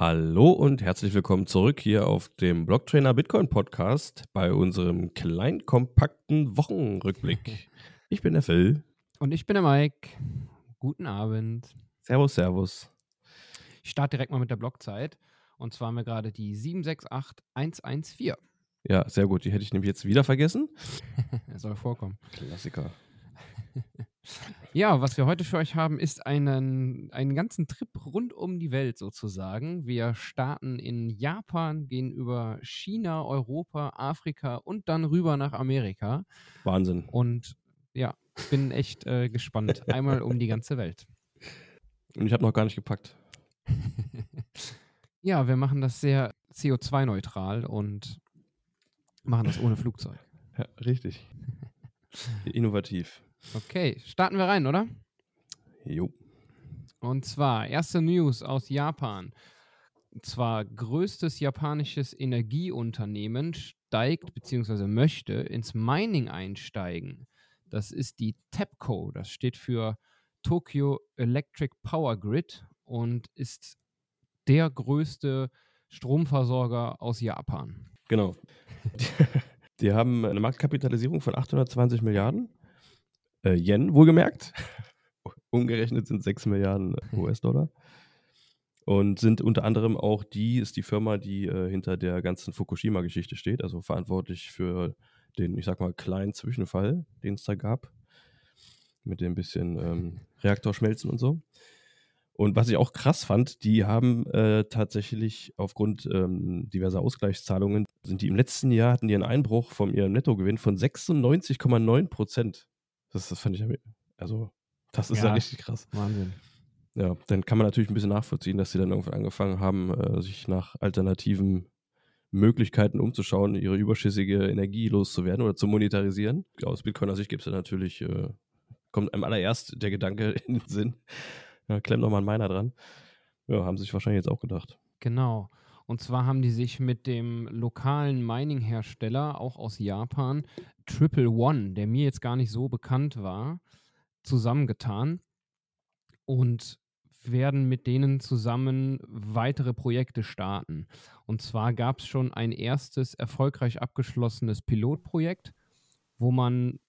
Hallo und herzlich willkommen zurück hier auf dem Blocktrainer Bitcoin Podcast bei unserem kleinen, kompakten Wochenrückblick. Ich bin der Phil. Und ich bin der Mike. Guten Abend. Servus, Servus. Ich starte direkt mal mit der Blockzeit. Und zwar haben wir gerade die 768114. Ja, sehr gut. Die hätte ich nämlich jetzt wieder vergessen. Soll vorkommen. Klassiker. Ja, was wir heute für euch haben, ist einen, einen ganzen Trip rund um die Welt sozusagen. Wir starten in Japan, gehen über China, Europa, Afrika und dann rüber nach Amerika. Wahnsinn. Und ja, bin echt äh, gespannt. Einmal um die ganze Welt. Und ich habe noch gar nicht gepackt. ja, wir machen das sehr CO2-neutral und machen das ohne Flugzeug. Ja, richtig. Innovativ. Okay, starten wir rein, oder? Jo. Und zwar erste News aus Japan. Und zwar größtes japanisches Energieunternehmen steigt bzw. möchte ins Mining einsteigen. Das ist die TEPCO. Das steht für Tokyo Electric Power Grid und ist der größte Stromversorger aus Japan. Genau. Die, die haben eine Marktkapitalisierung von 820 Milliarden äh, Yen, wohlgemerkt. Umgerechnet sind 6 Milliarden US-Dollar. Und sind unter anderem auch die, ist die Firma, die äh, hinter der ganzen Fukushima-Geschichte steht, also verantwortlich für den, ich sag mal, kleinen Zwischenfall, den es da gab. Mit dem bisschen ähm, Reaktorschmelzen und so. Und was ich auch krass fand, die haben äh, tatsächlich aufgrund ähm, diverser Ausgleichszahlungen, sind die im letzten Jahr, hatten die einen Einbruch von ihrem Nettogewinn von 96,9 Prozent. Das, das fand ich, also, das ist ja, ja richtig krass. Wahnsinn. Ja, dann kann man natürlich ein bisschen nachvollziehen, dass sie dann irgendwann angefangen haben, äh, sich nach alternativen Möglichkeiten umzuschauen, ihre überschüssige Energie loszuwerden oder zu monetarisieren. Aus Bitcoiner Sicht gibt es ja natürlich, äh, kommt einem allererst der Gedanke in den Sinn, ja, klemm doch mal einen Miner dran. Ja, haben sie sich wahrscheinlich jetzt auch gedacht. Genau. Und zwar haben die sich mit dem lokalen Mining-Hersteller, auch aus Japan, Triple One, der mir jetzt gar nicht so bekannt war, zusammengetan und werden mit denen zusammen weitere Projekte starten. Und zwar gab es schon ein erstes erfolgreich abgeschlossenes Pilotprojekt, wo man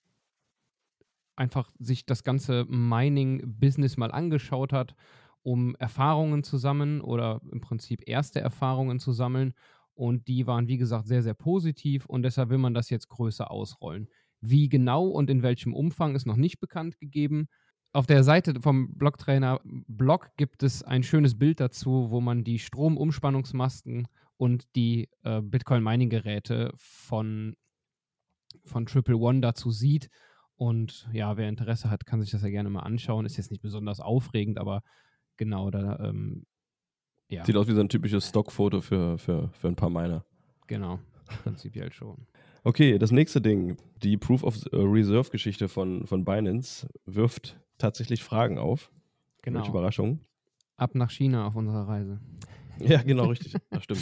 einfach sich das ganze Mining-Business mal angeschaut hat um Erfahrungen zu sammeln oder im Prinzip erste Erfahrungen zu sammeln. Und die waren, wie gesagt, sehr, sehr positiv und deshalb will man das jetzt größer ausrollen. Wie genau und in welchem Umfang ist noch nicht bekannt gegeben. Auf der Seite vom Blocktrainer Blog gibt es ein schönes Bild dazu, wo man die Stromumspannungsmasten und die äh, Bitcoin-Mining-Geräte von, von Triple One dazu sieht. Und ja, wer Interesse hat, kann sich das ja gerne mal anschauen. Ist jetzt nicht besonders aufregend, aber Genau, da, ähm, ja. Sieht aus wie so ein typisches Stockfoto für, für, für ein paar Miner. Genau, prinzipiell schon. Okay, das nächste Ding. Die Proof of Reserve-Geschichte von, von Binance wirft tatsächlich Fragen auf. Genau. Welche Überraschung. Ab nach China auf unserer Reise. Ja, genau, richtig. Das stimmt.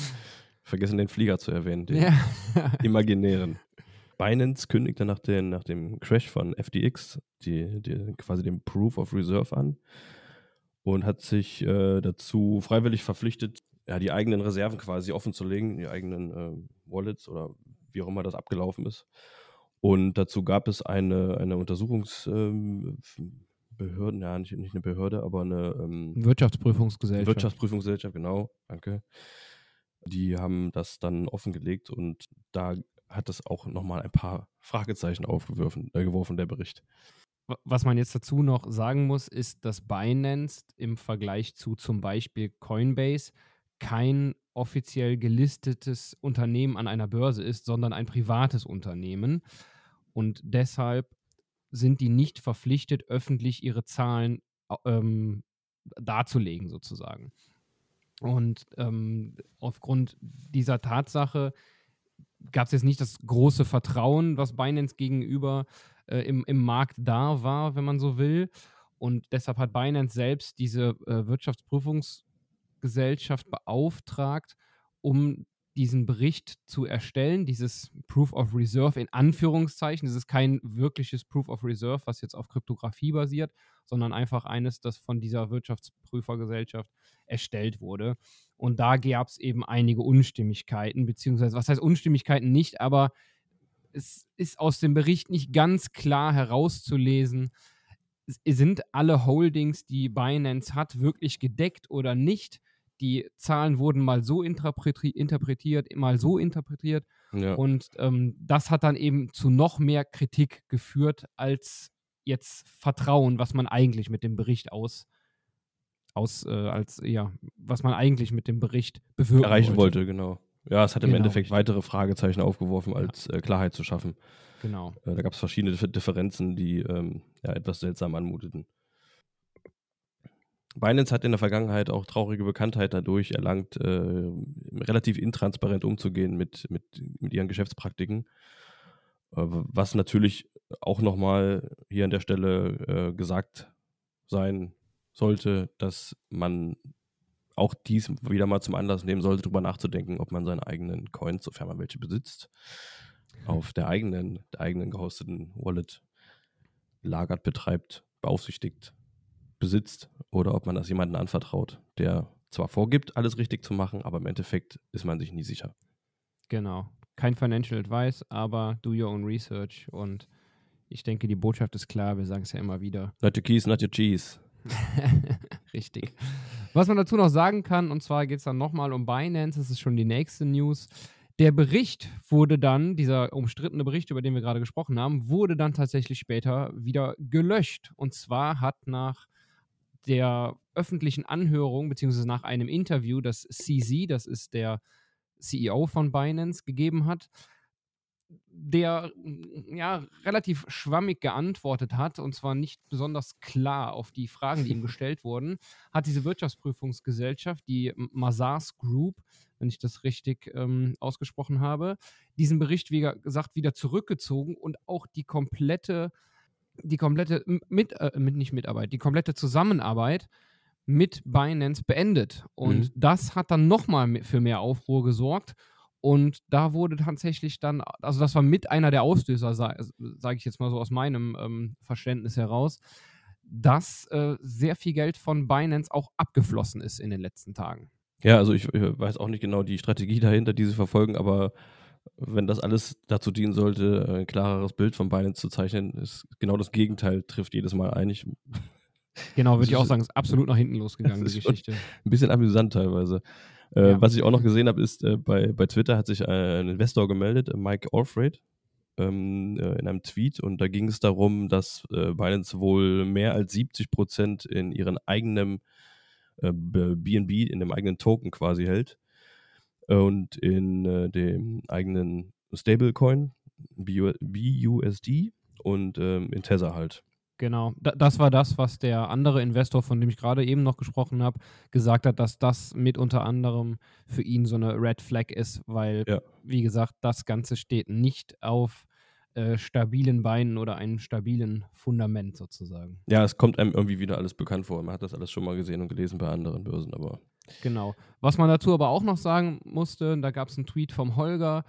Vergessen den Flieger zu erwähnen, den ja. imaginären. Binance kündigte nach, den, nach dem Crash von FTX die, die, quasi den Proof of Reserve an und hat sich äh, dazu freiwillig verpflichtet, ja, die eigenen Reserven quasi offen zu legen, die eigenen äh, Wallets oder wie auch immer das abgelaufen ist. Und dazu gab es eine, eine Untersuchungsbehörde, ähm, ja, nicht, nicht eine Behörde, aber eine ähm, Wirtschaftsprüfungsgesellschaft. Wirtschaftsprüfungsgesellschaft, genau, danke. Die haben das dann offengelegt und da hat es auch nochmal ein paar Fragezeichen aufgeworfen, äh, geworfen, der Bericht. Was man jetzt dazu noch sagen muss, ist, dass Binance im Vergleich zu zum Beispiel Coinbase kein offiziell gelistetes Unternehmen an einer Börse ist, sondern ein privates Unternehmen. Und deshalb sind die nicht verpflichtet, öffentlich ihre Zahlen ähm, darzulegen, sozusagen. Und ähm, aufgrund dieser Tatsache gab es jetzt nicht das große Vertrauen, was Binance gegenüber äh, im, im Markt da war, wenn man so will. Und deshalb hat Binance selbst diese äh, Wirtschaftsprüfungsgesellschaft beauftragt, um diesen Bericht zu erstellen, dieses Proof of Reserve in Anführungszeichen. Es ist kein wirkliches Proof of Reserve, was jetzt auf Kryptographie basiert, sondern einfach eines, das von dieser Wirtschaftsprüfergesellschaft erstellt wurde. Und da gab es eben einige Unstimmigkeiten, beziehungsweise, was heißt Unstimmigkeiten nicht, aber es ist aus dem Bericht nicht ganz klar herauszulesen, sind alle Holdings, die Binance hat, wirklich gedeckt oder nicht. Die Zahlen wurden mal so interpretiert, mal so interpretiert. Ja. Und ähm, das hat dann eben zu noch mehr Kritik geführt als jetzt Vertrauen, was man eigentlich mit dem Bericht aus, aus äh, als, ja, was man eigentlich mit dem Bericht bewirken Erreichen wollte. wollte genau. Ja, es hat im genau. Endeffekt weitere Fragezeichen aufgeworfen, als ja. äh, Klarheit zu schaffen. Genau. Äh, da gab es verschiedene Differenzen, die ähm, ja, etwas seltsam anmuteten. Binance hat in der Vergangenheit auch traurige Bekanntheit dadurch erlangt, äh, relativ intransparent umzugehen mit, mit, mit ihren Geschäftspraktiken. Äh, was natürlich auch nochmal hier an der Stelle äh, gesagt sein sollte, dass man auch dies wieder mal zum Anlass nehmen sollte, darüber nachzudenken, ob man seine eigenen Coins, sofern man welche besitzt, auf der eigenen, der eigenen gehosteten Wallet lagert, betreibt, beaufsichtigt, besitzt oder ob man das jemandem anvertraut, der zwar vorgibt, alles richtig zu machen, aber im Endeffekt ist man sich nie sicher. Genau. Kein Financial Advice, aber do your own research und ich denke, die Botschaft ist klar, wir sagen es ja immer wieder. Not your keys, not your cheese. Richtig. Was man dazu noch sagen kann, und zwar geht es dann nochmal um Binance, das ist schon die nächste News. Der Bericht wurde dann, dieser umstrittene Bericht, über den wir gerade gesprochen haben, wurde dann tatsächlich später wieder gelöscht. Und zwar hat nach der öffentlichen Anhörung, beziehungsweise nach einem Interview, das CZ, das ist der CEO von Binance, gegeben hat, der ja relativ schwammig geantwortet hat und zwar nicht besonders klar auf die Fragen, die ihm gestellt wurden, hat diese Wirtschaftsprüfungsgesellschaft, die Mazars Group, wenn ich das richtig ähm, ausgesprochen habe, diesen Bericht, wie gesagt, wieder zurückgezogen und auch die komplette, die komplette mit, äh, mit nicht Mitarbeit, die komplette Zusammenarbeit mit Binance beendet. Und mhm. das hat dann nochmal für mehr Aufruhr gesorgt. Und da wurde tatsächlich dann, also das war mit einer der Auslöser, sage sag ich jetzt mal so aus meinem ähm, Verständnis heraus, dass äh, sehr viel Geld von Binance auch abgeflossen ist in den letzten Tagen. Ja, also ich, ich weiß auch nicht genau die Strategie dahinter, die sie verfolgen, aber wenn das alles dazu dienen sollte, ein klareres Bild von Binance zu zeichnen, ist genau das Gegenteil, trifft jedes Mal ein. Ich, genau, würde ich auch sagen, ist absolut nach hinten losgegangen, die Geschichte. Ein bisschen amüsant teilweise. Äh, ja. Was ich auch noch gesehen habe, ist, äh, bei, bei Twitter hat sich äh, ein Investor gemeldet, äh, Mike Alfred, ähm, äh, in einem Tweet und da ging es darum, dass Binance wohl mehr als 70 Prozent in ihren eigenen BNB, in dem eigenen Token quasi hält und in dem eigenen Stablecoin, BUSD und ähm, in Tether halt. Genau, das war das, was der andere Investor, von dem ich gerade eben noch gesprochen habe, gesagt hat, dass das mit unter anderem für ihn so eine Red Flag ist, weil, ja. wie gesagt, das Ganze steht nicht auf äh, stabilen Beinen oder einem stabilen Fundament sozusagen. Ja, es kommt einem irgendwie wieder alles bekannt vor. Man hat das alles schon mal gesehen und gelesen bei anderen Börsen, aber. Genau. Was man dazu aber auch noch sagen musste, da gab es einen Tweet vom Holger,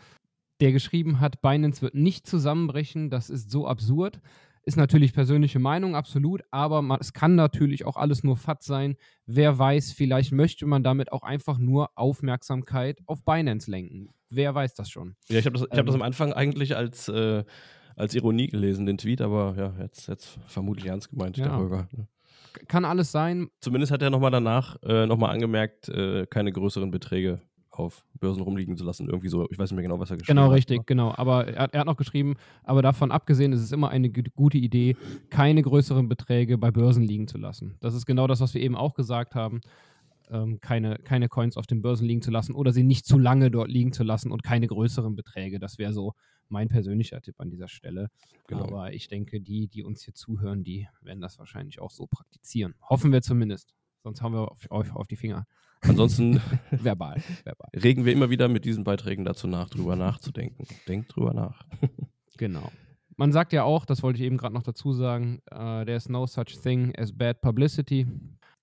der geschrieben hat, Binance wird nicht zusammenbrechen, das ist so absurd. Ist natürlich persönliche Meinung, absolut, aber man, es kann natürlich auch alles nur FAT sein. Wer weiß, vielleicht möchte man damit auch einfach nur Aufmerksamkeit auf Binance lenken. Wer weiß das schon? Ja, ich habe das, ähm, hab das am Anfang eigentlich als, äh, als Ironie gelesen, den Tweet, aber ja, jetzt, jetzt vermutlich ernst gemeint, ja. der Holger. Ne? Kann alles sein. Zumindest hat er nochmal danach äh, nochmal angemerkt, äh, keine größeren Beträge auf Börsen rumliegen zu lassen. Irgendwie so, ich weiß nicht mehr genau, was er geschrieben genau, hat. Genau, richtig, genau. Aber er, er, hat noch geschrieben, aber davon abgesehen ist es immer eine gute Idee, keine größeren Beträge bei Börsen liegen zu lassen. Das ist genau das, was wir eben auch gesagt haben. Ähm, keine, keine Coins auf den Börsen liegen zu lassen oder sie nicht zu lange dort liegen zu lassen und keine größeren Beträge. Das wäre so mein persönlicher Tipp an dieser Stelle. Genau. Aber ich denke, die, die uns hier zuhören, die werden das wahrscheinlich auch so praktizieren. Hoffen wir zumindest. Sonst haben wir euch auf, auf die Finger. Ansonsten verbal, verbal. regen wir immer wieder mit diesen Beiträgen dazu nach, drüber nachzudenken. Denkt drüber nach. genau. Man sagt ja auch, das wollte ich eben gerade noch dazu sagen, uh, there's no such thing as bad publicity.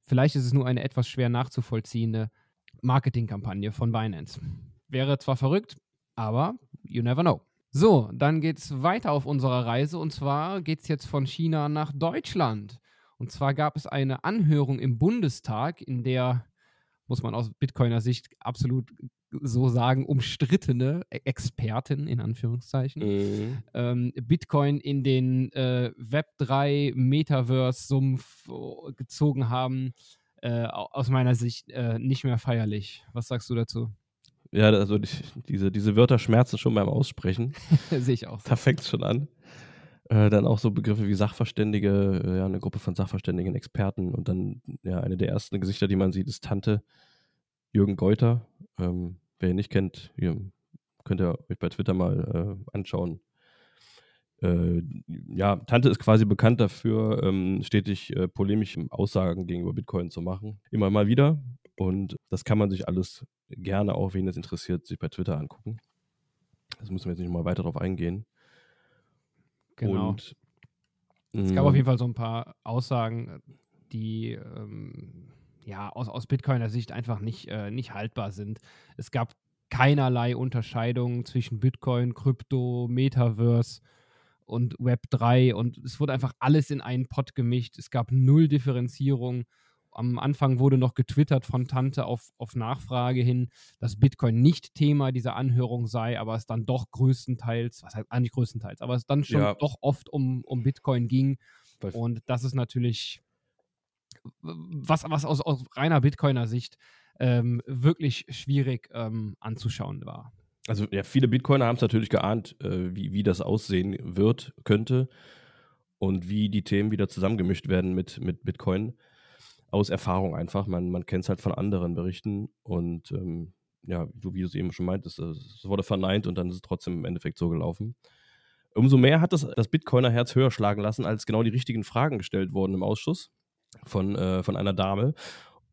Vielleicht ist es nur eine etwas schwer nachzuvollziehende Marketingkampagne von Binance. wäre zwar verrückt, aber you never know. So, dann geht es weiter auf unserer Reise und zwar geht es jetzt von China nach Deutschland. Und zwar gab es eine Anhörung im Bundestag, in der, muss man aus Bitcoiner Sicht absolut so sagen, umstrittene E- Experten in Anführungszeichen Mhm. ähm, Bitcoin in den äh, Web3 Metaverse-Sumpf äh, gezogen haben. Äh, au- aus meiner Sicht äh, nicht mehr feierlich. Was sagst du dazu? Ja, also die, diese, diese Wörter schmerzen schon beim Aussprechen. Sehe ich auch. Da fängt es schon an. Äh, dann auch so Begriffe wie Sachverständige, äh, ja, eine Gruppe von Sachverständigen, Experten und dann ja, eine der ersten Gesichter, die man sieht, ist Tante Jürgen Geuter. Ähm, wer ihn nicht kennt, ihr könnt ihr euch bei Twitter mal äh, anschauen. Äh, ja, Tante ist quasi bekannt dafür, ähm, stetig polemische Aussagen gegenüber Bitcoin zu machen. Immer mal wieder. Und das kann man sich alles gerne, auch wen es interessiert, sich bei Twitter angucken. Das müssen wir jetzt nicht mal weiter drauf eingehen. Genau. Und, es gab mh, auf jeden Fall so ein paar Aussagen, die ähm, ja aus, aus Bitcoiner Sicht einfach nicht, äh, nicht haltbar sind. Es gab keinerlei Unterscheidung zwischen Bitcoin, Krypto, Metaverse und Web 3 und es wurde einfach alles in einen Pott gemischt. Es gab null Differenzierung. Am Anfang wurde noch getwittert von Tante auf, auf Nachfrage hin, dass Bitcoin nicht Thema dieser Anhörung sei, aber es dann doch größtenteils, was heißt eigentlich größtenteils, aber es dann schon Ja. doch oft um, um Bitcoin ging. Und das ist natürlich was, was aus, aus reiner Bitcoiner Sicht ähm, wirklich schwierig ähm, anzuschauen war. Also ja, viele Bitcoiner haben es natürlich geahnt, äh, wie, wie das aussehen wird, könnte und wie die Themen wieder zusammengemischt werden mit, mit Bitcoin. Aus Erfahrung einfach. Man, man kennt es halt von anderen Berichten und ähm, ja, so wie du es eben schon meintest, äh, es wurde verneint und dann ist es trotzdem im Endeffekt so gelaufen. Umso mehr hat das, das Bitcoiner Herz höher schlagen lassen, als genau die richtigen Fragen gestellt wurden im Ausschuss von, äh, von einer Dame.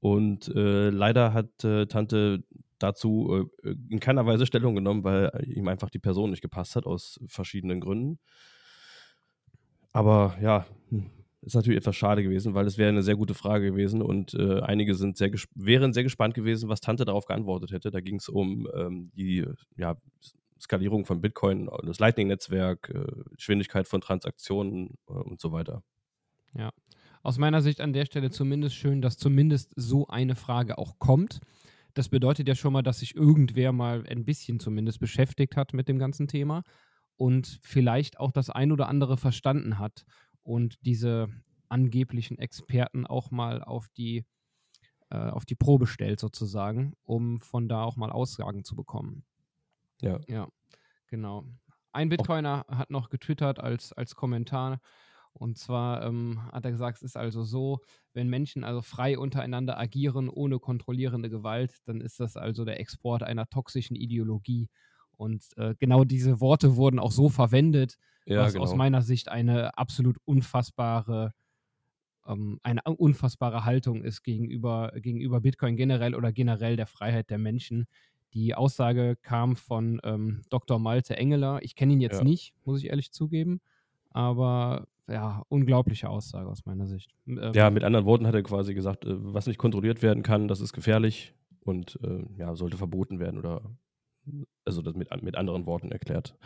Und äh, leider hat äh, Tante dazu äh, in keiner Weise Stellung genommen, weil ihm einfach die Person nicht gepasst hat, aus verschiedenen Gründen. Aber ja, hm, ist natürlich etwas schade gewesen, weil es wäre eine sehr gute Frage gewesen und äh, einige sind sehr wären sehr gespannt gewesen, was Tante darauf geantwortet hätte. Da ging es um ähm, die ja, Skalierung von Bitcoin, das Lightning-Netzwerk, äh, Geschwindigkeit von Transaktionen äh, und so weiter. Aus meiner Sicht an der Stelle zumindest schön, dass zumindest so eine Frage auch kommt. Das bedeutet ja schon mal, dass sich irgendwer mal ein bisschen zumindest beschäftigt hat mit dem ganzen Thema und vielleicht auch das ein oder andere verstanden hat und diese angeblichen Experten auch mal auf die, äh, auf die Probe stellt sozusagen, um von da auch mal Aussagen zu bekommen. Ja. Ja, genau. Ein Bitcoiner hat noch getwittert als, als Kommentar. Und zwar ähm, hat er gesagt, es ist also so, wenn Menschen also frei untereinander agieren, ohne kontrollierende Gewalt, dann ist das also der Export einer toxischen Ideologie. Und äh, genau diese Worte wurden auch so verwendet, Ja, was genau. aus meiner Sicht eine absolut unfassbare, ähm, eine unfassbare Haltung ist gegenüber, gegenüber Bitcoin generell oder generell der Freiheit der Menschen. Die Aussage kam von ähm, Dr. Malte Engeler. Ich kenne ihn jetzt Ja. nicht, muss ich ehrlich zugeben. Aber ja, unglaubliche Aussage aus meiner Sicht. Ähm, Ja, mit anderen Worten hat er quasi gesagt, äh, was nicht kontrolliert werden kann, das ist gefährlich und äh, ja, sollte verboten werden oder also das mit, mit anderen Worten erklärt.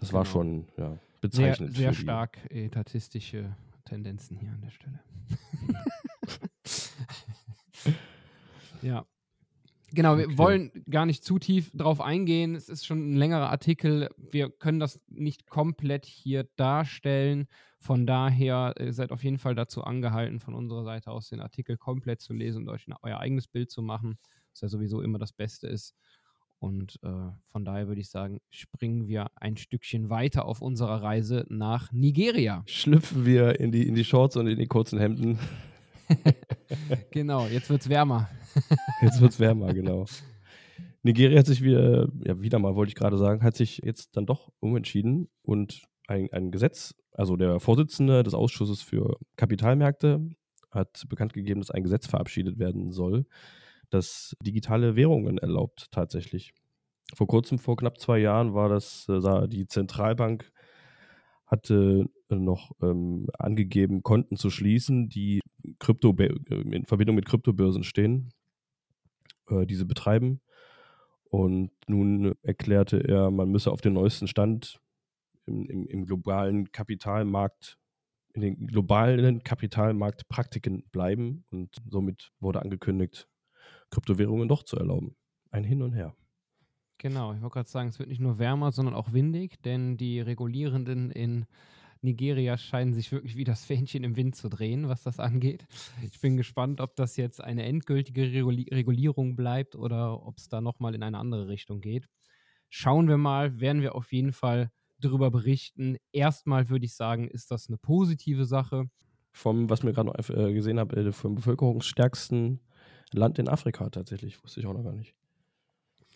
Das war Genau. schon ja, sehr, bezeichnend. sehr die- stark etatistische Tendenzen hier an der Stelle. ja. Genau, wir Okay. wollen gar nicht zu tief drauf eingehen. Es ist schon ein längerer Artikel. Wir können das nicht komplett hier darstellen. Von daher äh, seid auf jeden Fall dazu angehalten, von unserer Seite aus den Artikel komplett zu lesen und euch euer eigenes Bild zu machen, was ja sowieso immer das Beste ist. Und äh, von daher würde ich sagen, springen wir ein Stückchen weiter auf unserer Reise nach Nigeria. Schlüpfen wir in die, in die Shorts und in die kurzen Hemden. Genau, jetzt wird es wärmer. Jetzt wird es wärmer, genau. Nigeria hat sich wieder, ja, wieder mal, wollte ich gerade sagen, hat sich jetzt dann doch umentschieden und ein, ein Gesetz, also der Vorsitzende des Ausschusses für Kapitalmärkte hat bekannt gegeben, dass ein Gesetz verabschiedet werden soll, das digitale Währungen erlaubt tatsächlich. Vor kurzem, vor knapp zwei Jahren, war das, äh, die Zentralbank hatte noch ähm, angegeben, Konten zu schließen, die Krypto in Verbindung mit Kryptobörsen stehen, äh, diese betreiben. Und nun erklärte er, man müsse auf den neuesten Stand im, im, im globalen Kapitalmarkt, in den globalen Kapitalmarktpraktiken bleiben. Und somit wurde angekündigt, Kryptowährungen doch zu erlauben. Ein Hin und Her. Genau, ich wollte gerade sagen, es wird nicht nur wärmer, sondern auch windig, denn die Regulierenden in Nigeria scheinen sich wirklich wie das Fähnchen im Wind zu drehen, was das angeht. Ich bin gespannt, ob das jetzt eine endgültige Regulierung bleibt oder ob es da nochmal in eine andere Richtung geht. Schauen wir mal, werden wir auf jeden Fall darüber berichten. Erstmal würde ich sagen, ist das eine positive Sache. Vom, was mir gerade noch äh, gesehen habe, äh, vom bevölkerungsstärksten Land in Afrika tatsächlich, wusste ich auch noch gar nicht.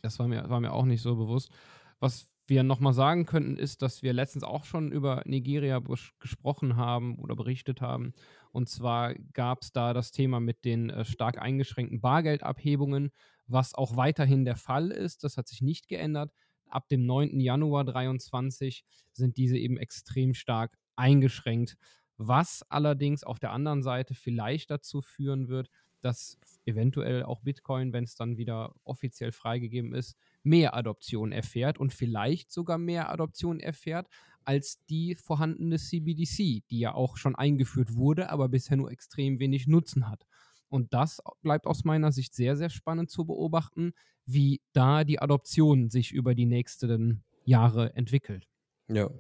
Das war mir, war mir auch nicht so bewusst. Was wir nochmal sagen könnten, ist, dass wir letztens auch schon über Nigeria gesprochen haben oder berichtet haben. Und zwar gab es da das Thema mit den äh, stark eingeschränkten Bargeldabhebungen, was auch weiterhin der Fall ist. Das hat sich nicht geändert. Ab dem 9. Januar 2023 sind diese eben extrem stark eingeschränkt, was allerdings auf der anderen Seite vielleicht dazu führen wird, dass eventuell auch Bitcoin, wenn es dann wieder offiziell freigegeben ist, mehr Adoption erfährt und vielleicht sogar mehr Adoption erfährt als die vorhandene CBDC, die ja auch schon eingeführt wurde, aber bisher nur extrem wenig Nutzen hat. Und das bleibt aus meiner Sicht sehr, sehr spannend zu beobachten, wie da die Adoption sich über die nächsten Jahre entwickelt. Ja.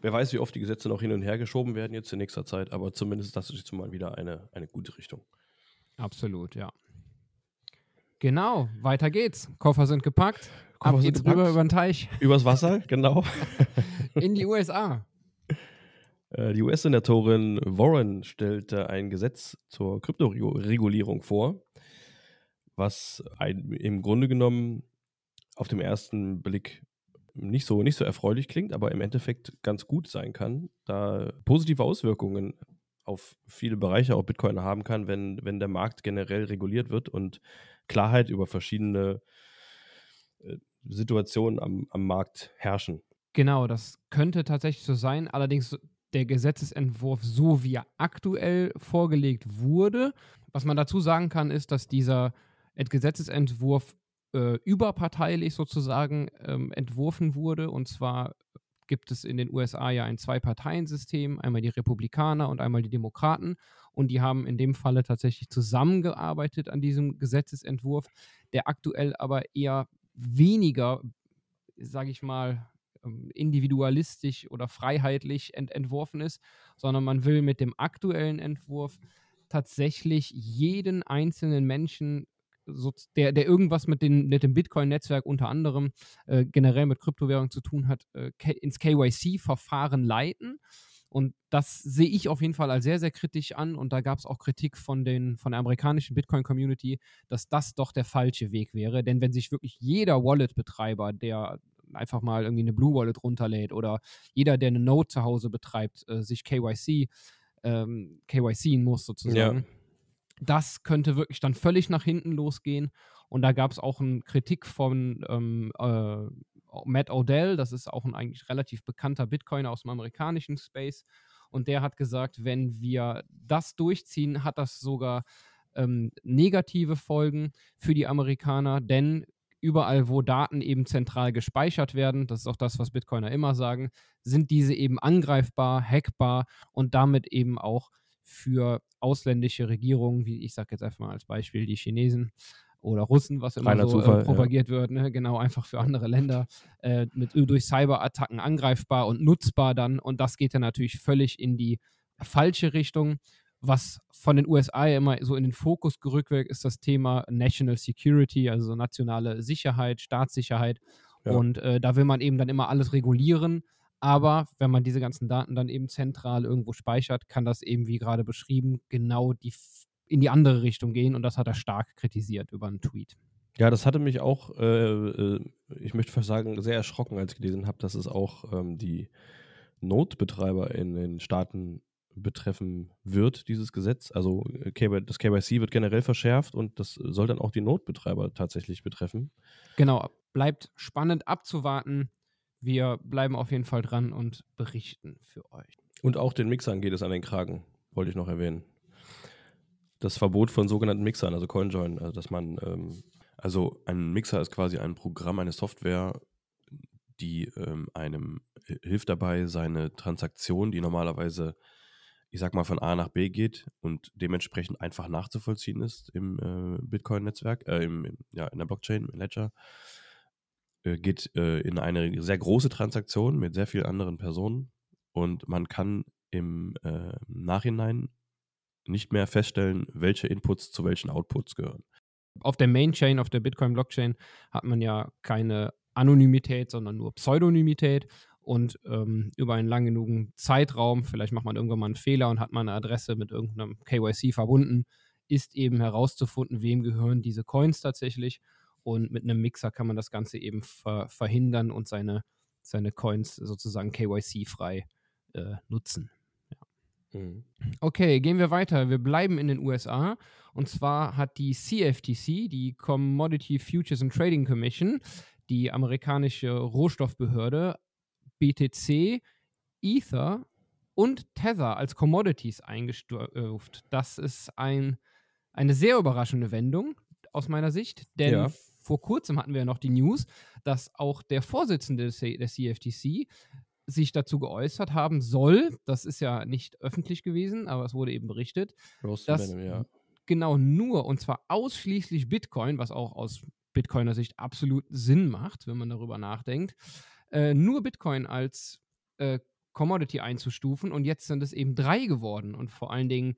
Wer weiß, wie oft die Gesetze noch hin und her geschoben werden jetzt in nächster Zeit, aber zumindest das ist jetzt mal wieder eine, eine gute Richtung. Absolut, ja. Genau, weiter geht's. Koffer sind gepackt. Koffer Ab geht's rüber über den Teich. Übers Wasser, genau. In die USA. Äh, die US-Senatorin Warren stellte ein Gesetz zur Kryptoregulierung vor, was ein, im Grunde genommen auf den ersten Blick nicht so, nicht so erfreulich klingt, aber im Endeffekt ganz gut sein kann, da positive Auswirkungen auf viele Bereiche auch Bitcoin haben kann, wenn, wenn der Markt generell reguliert wird und Klarheit über verschiedene äh, Situationen am, am Markt herrschen. Genau, das könnte tatsächlich so sein. Allerdings der Gesetzesentwurf, so wie er aktuell vorgelegt wurde, was man dazu sagen kann, ist, dass dieser Gesetzesentwurf äh, überparteilich sozusagen ähm, entworfen wurde. Und zwar gibt es in den USA ja ein Zwei-Parteien-System, einmal die Republikaner und einmal die Demokraten. Und die haben in dem Falle tatsächlich zusammengearbeitet an diesem Gesetzesentwurf, der aktuell aber eher weniger, sage ich mal, ähm, individualistisch oder freiheitlich ent entworfen ist, sondern man will mit dem aktuellen Entwurf tatsächlich jeden einzelnen Menschen so, der, der irgendwas mit, den, mit dem Bitcoin-Netzwerk unter anderem äh, generell mit Kryptowährung zu tun hat, äh, ins KYC-Verfahren leiten. Und das sehe ich auf jeden Fall als sehr, sehr kritisch an. Und da gab es auch Kritik von, den, von der amerikanischen Bitcoin-Community, dass das doch der falsche Weg wäre. Denn wenn sich wirklich jeder Wallet-Betreiber, der einfach mal irgendwie eine Blue Wallet runterlädt oder jeder, der eine Node zu Hause betreibt, äh, sich KYC, ähm, KYC muss sozusagen, ja das könnte wirklich dann völlig nach hinten losgehen. Und da gab es auch eine Kritik von ähm, äh, Matt Odell, das ist auch ein eigentlich relativ bekannter Bitcoiner aus dem amerikanischen Space. Und der hat gesagt, wenn wir das durchziehen, hat das sogar ähm, negative Folgen für die Amerikaner, denn überall, wo Daten eben zentral gespeichert werden, das ist auch das, was Bitcoiner immer sagen, sind diese eben angreifbar, hackbar und damit eben auch für ausländische Regierungen, wie ich sage jetzt einfach mal als Beispiel die Chinesen oder Russen, was immer Reiner so äh, Zufall, äh, propagiert ja. wird, ne? genau einfach für andere Länder äh, mit, durch Cyberattacken angreifbar und nutzbar dann. Und das geht dann natürlich völlig in die falsche Richtung. Was von den USA immer so in den Fokus gerückt wird, ist das Thema National Security, also nationale Sicherheit, Staatssicherheit. Ja. Und äh, da will man eben dann immer alles regulieren. Aber wenn man diese ganzen Daten dann eben zentral irgendwo speichert, kann das eben, wie gerade beschrieben, genau die, in die andere Richtung gehen. Und das hat er stark kritisiert über einen Tweet. Ja, das hatte mich auch, äh, äh ich möchte fast sagen, sehr erschrocken, als ich gelesen habe, dass es auch ähm, die Notbetreiber in den Staaten betreffen wird, dieses Gesetz. Also äh, das KYC wird generell verschärft und das soll dann auch die Notbetreiber tatsächlich betreffen. Genau, bleibt spannend abzuwarten, wir bleiben auf jeden Fall dran und berichten für euch. Und auch den Mixern geht es an den Kragen, wollte ich noch erwähnen. Das Verbot von sogenannten Mixern, also CoinJoin, also dass man ähm, Also ein Mixer ist quasi ein Programm, eine Software, die ähm, einem hilft dabei, seine Transaktion, die normalerweise, ich sag mal, von A nach B geht und dementsprechend einfach nachzuvollziehen ist im äh, Bitcoin-Netzwerk, äh, im, im, ja, in der Blockchain, im Ledger, äh, geht äh, in eine sehr große Transaktion mit sehr vielen anderen Personen und man kann im äh, Nachhinein nicht mehr feststellen, welche Inputs zu welchen Outputs gehören. Auf der Main Chain, auf der Bitcoin-Blockchain hat man ja keine Anonymität, sondern nur Pseudonymität. Und ähm, über einen lang genugen Zeitraum, vielleicht macht man irgendwann mal einen Fehler und hat mal eine Adresse mit irgendeinem KYC verbunden, ist eben herauszufinden, wem gehören diese Coins tatsächlich. Und mit einem Mixer kann man das Ganze eben ver verhindern und seine, seine Coins sozusagen KYC-frei äh, nutzen. Mhm. Okay, gehen wir weiter. Wir bleiben in den USA. Und zwar hat die CFTC, die Commodity Futures and Trading Commission, die amerikanische Rohstoffbehörde, BTC, Ether und Tether als Commodities eingestuft. Das ist ein, eine sehr überraschende Wendung aus meiner Sicht, denn ja. Vor kurzem hatten wir ja noch die News, dass auch der Vorsitzende der CFTC sich dazu geäußert haben soll, das ist ja nicht öffentlich gewesen, aber es wurde eben berichtet, Roast dass Venom, ja. genau nur und zwar ausschließlich Bitcoin, was auch aus Bitcoiner Sicht absolut Sinn macht, wenn man darüber nachdenkt, äh, nur Bitcoin als äh, Commodity einzustufen. Und jetzt sind es eben drei geworden. Und vor allen Dingen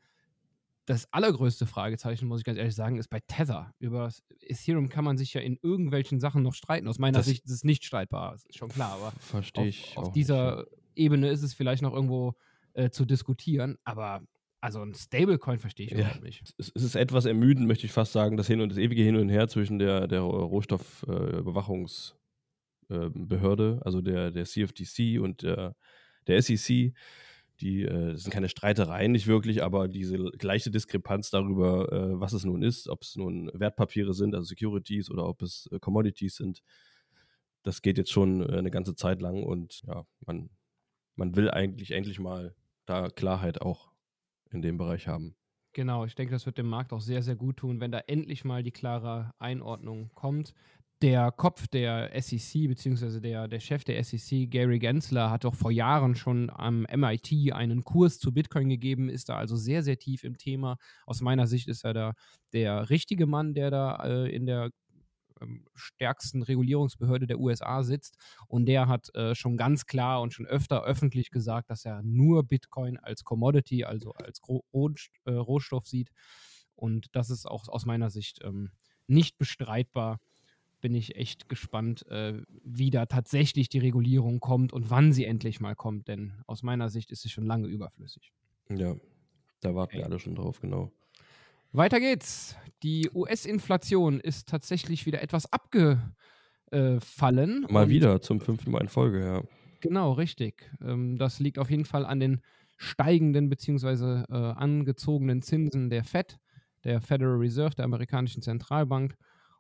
das allergrößte Fragezeichen, muss ich ganz ehrlich sagen, ist bei Tether. Über Ethereum kann man sich ja in irgendwelchen Sachen noch streiten. Aus meiner das Sicht ist es nicht streitbar, ist schon klar. Aber verstehe ich. Auf, auf dieser nicht. Ebene ist es vielleicht noch irgendwo äh, zu diskutieren. Aber also ein Stablecoin verstehe ich ja. überhaupt nicht. Es ist etwas ermüdend, möchte ich fast sagen, das, hin und, das ewige Hin und Her zwischen der, der Rohstoffüberwachungsbehörde, äh, also der, der CFTC und der, der SEC die, äh, das sind keine Streitereien nicht wirklich, aber diese gleiche Diskrepanz darüber, äh, was es nun ist, ob es nun Wertpapiere sind, also Securities oder ob es äh, Commodities sind, das geht jetzt schon äh, eine ganze Zeit lang und ja, man, man will eigentlich endlich mal da Klarheit auch in dem Bereich haben. Genau, ich denke, das wird dem Markt auch sehr, sehr gut tun, wenn da endlich mal die klare Einordnung kommt der Kopf der SEC, beziehungsweise der, der Chef der SEC, Gary Gensler, hat doch vor Jahren schon am MIT einen Kurs zu Bitcoin gegeben, ist da also sehr, sehr tief im Thema. Aus meiner Sicht ist er da der richtige Mann, der da äh, in der ähm, stärksten Regulierungsbehörde der USA sitzt. Und der hat äh, schon ganz klar und schon öfter öffentlich gesagt, dass er nur Bitcoin als Commodity, also als Roh äh, Rohstoff sieht. Und das ist auch aus meiner Sicht ähm, nicht bestreitbar bin ich echt gespannt, äh, wie da tatsächlich die Regulierung kommt und wann sie endlich mal kommt, denn aus meiner Sicht ist sie schon lange überflüssig. Ja, da warten okay. wir alle schon drauf, genau. Weiter geht's. Die US-Inflation ist tatsächlich wieder etwas abgefallen. Mal wieder zum fünften Mal in Folge, ja. Genau, richtig. Ähm, das liegt auf jeden Fall an den steigenden bzw. Äh, angezogenen Zinsen der Fed, der Federal Reserve, der amerikanischen Zentralbank.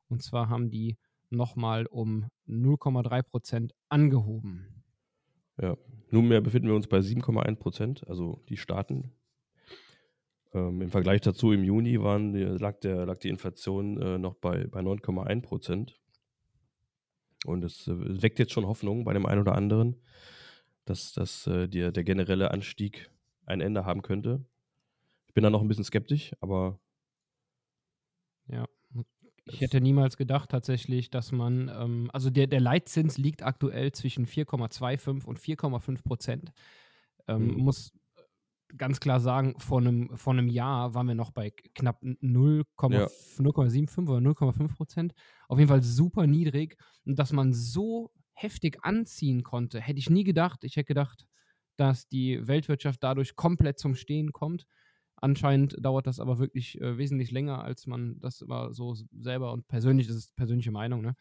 Und zwar haben die nochmal um 0,3 Prozent angehoben. Ja, nunmehr befinden wir uns bei 7,1 Prozent, also die Staaten. Ähm, Im Vergleich dazu im Juni waren, lag, der, lag die Inflation äh, noch bei, bei 9,1 Prozent. Und es äh, weckt jetzt schon Hoffnung bei dem einen oder anderen, dass, dass äh, der, der generelle Anstieg ein Ende haben könnte. Ich bin da noch ein bisschen skeptisch, aber ja. Ich hätte niemals gedacht tatsächlich, dass man, ähm, also der, der Leitzins liegt aktuell zwischen 4,25 und 4,5 Prozent. Ähm, mhm. Muss ganz klar sagen, vor einem, vor einem Jahr waren wir noch bei knapp 0,75 ja. oder 0,5 Prozent. Auf jeden Fall super niedrig. Und dass man so heftig anziehen konnte, hätte ich nie gedacht. Ich hätte gedacht, dass die Weltwirtschaft dadurch komplett zum Stehen kommt. Anscheinend dauert das aber wirklich äh, wesentlich länger, als man das immer so selber und persönlich, das ist persönliche Meinung, ne,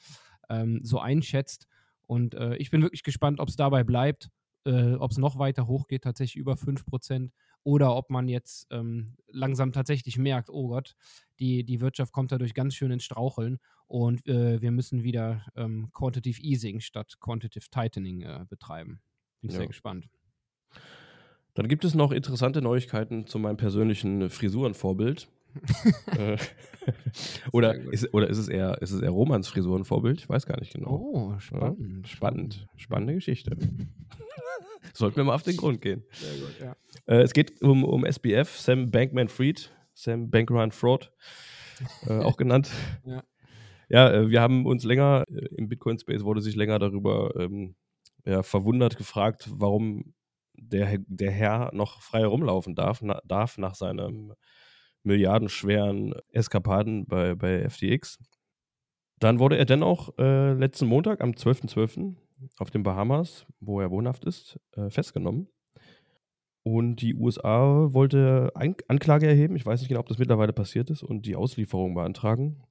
ähm, so einschätzt. Und äh, ich bin wirklich gespannt, ob es dabei bleibt, äh, ob es noch weiter hochgeht, tatsächlich über 5%, oder ob man jetzt ähm, langsam tatsächlich merkt, oh Gott, die, die Wirtschaft kommt dadurch ganz schön ins Straucheln und äh, wir müssen wieder ähm, Quantitative Easing statt Quantitative Tightening äh, betreiben. Bin ich ja. sehr gespannt. Dann gibt es noch interessante Neuigkeiten zu meinem persönlichen Frisurenvorbild. Äh, oder, ist, oder ist es eher, ist es eher Romans Frisurenvorbild? Ich weiß gar nicht genau. Oh, spannend. Ja, spannend. Spannende Geschichte. Sollten wir mal auf den Grund gehen. Sehr gut, ja. Äh, es geht um, um SBF, Sam Bankman Fried, Sam Bankman Fraud, äh, auch genannt. Ja. Ja, äh, wir haben uns länger, äh, im Bitcoin-Space wurde sich länger darüber ähm, ja, verwundert gefragt, warum der, der Herr noch frei rumlaufen darf, na, darf nach seinem milliardenschweren Eskapaden bei, bei FTX. Dann wurde er dennoch äh, letzten Montag am 12.12. .12. auf den Bahamas, wo er wohnhaft ist, äh, festgenommen. Und die USA wollte An Anklage erheben. Ich weiß nicht genau, ob das mittlerweile passiert ist und die Auslieferung beantragen.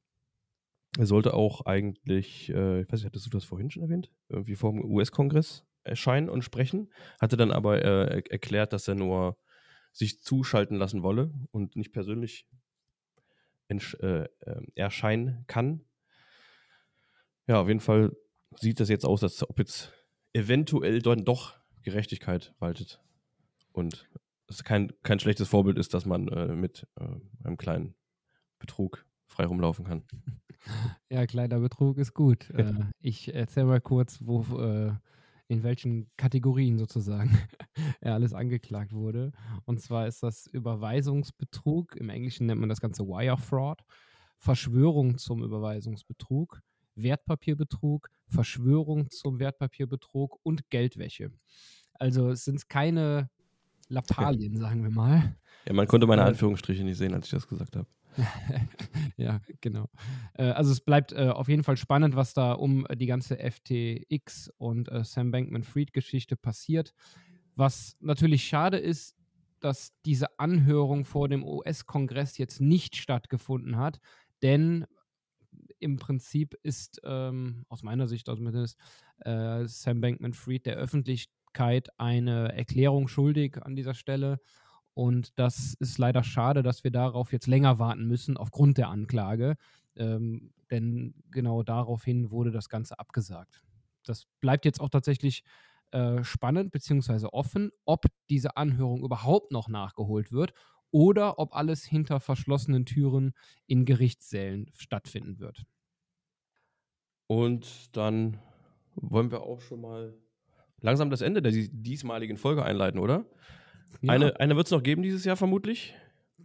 Er sollte auch eigentlich, äh, ich weiß nicht, hattest du das vorhin schon erwähnt? Irgendwie vor dem US-Kongress erscheinen und sprechen. Hatte dann aber äh, erklärt, dass er nur sich zuschalten lassen wolle und nicht persönlich äh, ähm, erscheinen kann. Ja, auf jeden Fall sieht das jetzt aus, als ob jetzt eventuell dann doch Gerechtigkeit waltet. Und es kein, kein schlechtes Vorbild ist, dass man äh, mit äh, einem kleinen Betrug frei rumlaufen kann. Ja, kleiner Betrug ist gut. Äh, ich erzähle mal kurz, wo, äh, in welchen Kategorien sozusagen er alles angeklagt wurde. Und zwar ist das Überweisungsbetrug, im Englischen nennt man das Ganze Wire Fraud, Verschwörung zum Überweisungsbetrug, Wertpapierbetrug, Verschwörung zum Wertpapierbetrug und Geldwäsche. Also es sind keine Lappalien, sagen wir mal. Ja, man konnte meine Anführungsstriche nicht sehen, als ich das gesagt habe. ja, genau. Äh, also es bleibt äh, auf jeden Fall spannend, was da um die ganze FTX und äh, Sam Bankman-Fried-Geschichte passiert. Was natürlich schade ist, dass diese Anhörung vor dem US-Kongress jetzt nicht stattgefunden hat, denn im Prinzip ist ähm, aus meiner Sicht zumindest äh, Sam Bankman-Fried der Öffentlichkeit eine Erklärung schuldig an dieser Stelle und das ist leider schade, dass wir darauf jetzt länger warten müssen, aufgrund der Anklage. Ähm, denn genau daraufhin wurde das Ganze abgesagt. Das bleibt jetzt auch tatsächlich äh, spannend bzw. offen, ob diese Anhörung überhaupt noch nachgeholt wird oder ob alles hinter verschlossenen Türen in Gerichtssälen stattfinden wird. Und dann wollen wir auch schon mal langsam das Ende der diesmaligen Folge einleiten, oder? Ja. Eine, eine wird es noch geben dieses Jahr vermutlich.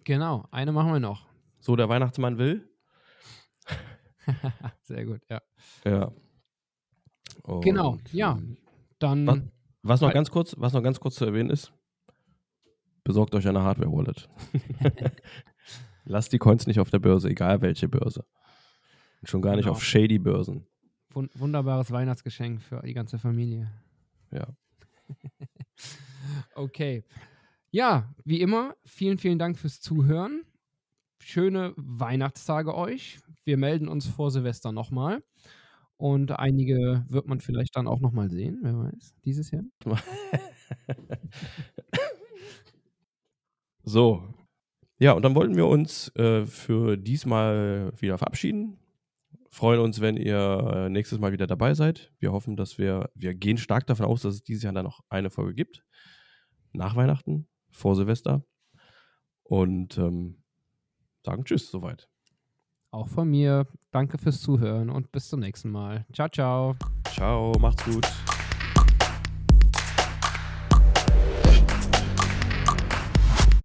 Genau, eine machen wir noch. So der Weihnachtsmann will. Sehr gut, ja. Ja. Und genau, ja. Dann. Was, was, noch ganz kurz, was noch ganz kurz zu erwähnen ist, besorgt euch eine Hardware-Wallet. Lasst die Coins nicht auf der Börse, egal welche Börse. Und schon gar genau. nicht auf shady Börsen. Wunderbares Weihnachtsgeschenk für die ganze Familie. Ja. okay. Ja, wie immer, vielen, vielen Dank fürs Zuhören. Schöne Weihnachtstage euch. Wir melden uns vor Silvester nochmal. Und einige wird man vielleicht dann auch nochmal sehen, wer weiß, dieses Jahr. so. Ja, und dann wollten wir uns äh, für diesmal wieder verabschieden. Freuen uns, wenn ihr äh, nächstes Mal wieder dabei seid. Wir hoffen, dass wir, wir gehen stark davon aus, dass es dieses Jahr dann noch eine Folge gibt. Nach Weihnachten vor Silvester. Und ähm, sagen Tschüss soweit. Auch von mir. Danke fürs Zuhören und bis zum nächsten Mal. Ciao, ciao. Ciao, macht's gut.